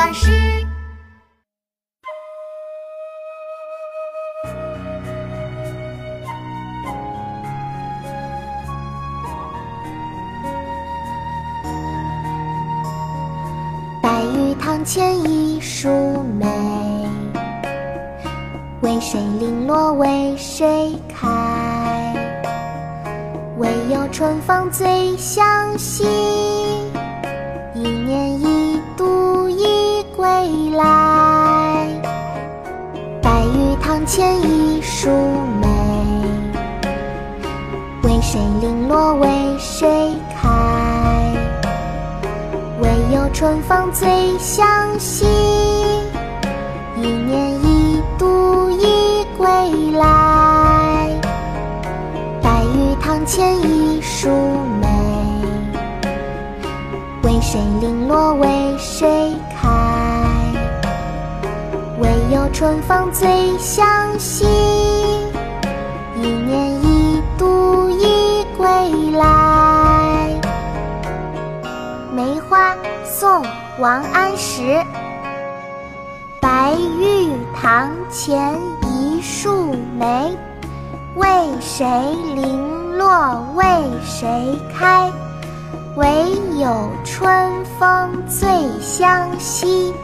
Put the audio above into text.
巴士。白玉堂前一树梅，为谁零落为谁开？唯有春风最相惜，前一树梅，为谁零落为谁开？唯有春风最相惜，一年一度一归来。白玉堂前一树梅，为谁零落为谁开？春风最相惜，一年一度一归来。梅花，宋·王安石。白玉堂前一树梅，为谁零落为谁开？唯有春风最相惜，